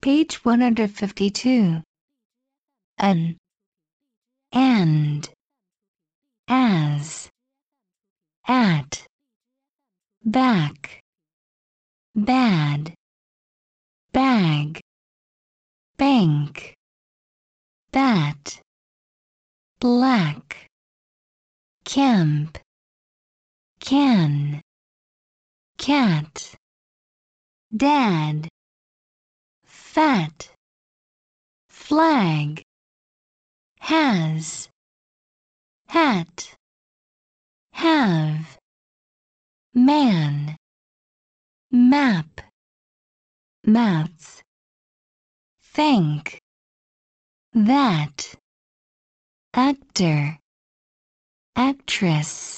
Page 152. An. And. As. At. Back. Bad. Bag. Bank. Bat. Black. Camp. Can. Cat. Dad fat. Flag. Has. Hat. Have. Man. Map. Mats think. That. Actor. Actress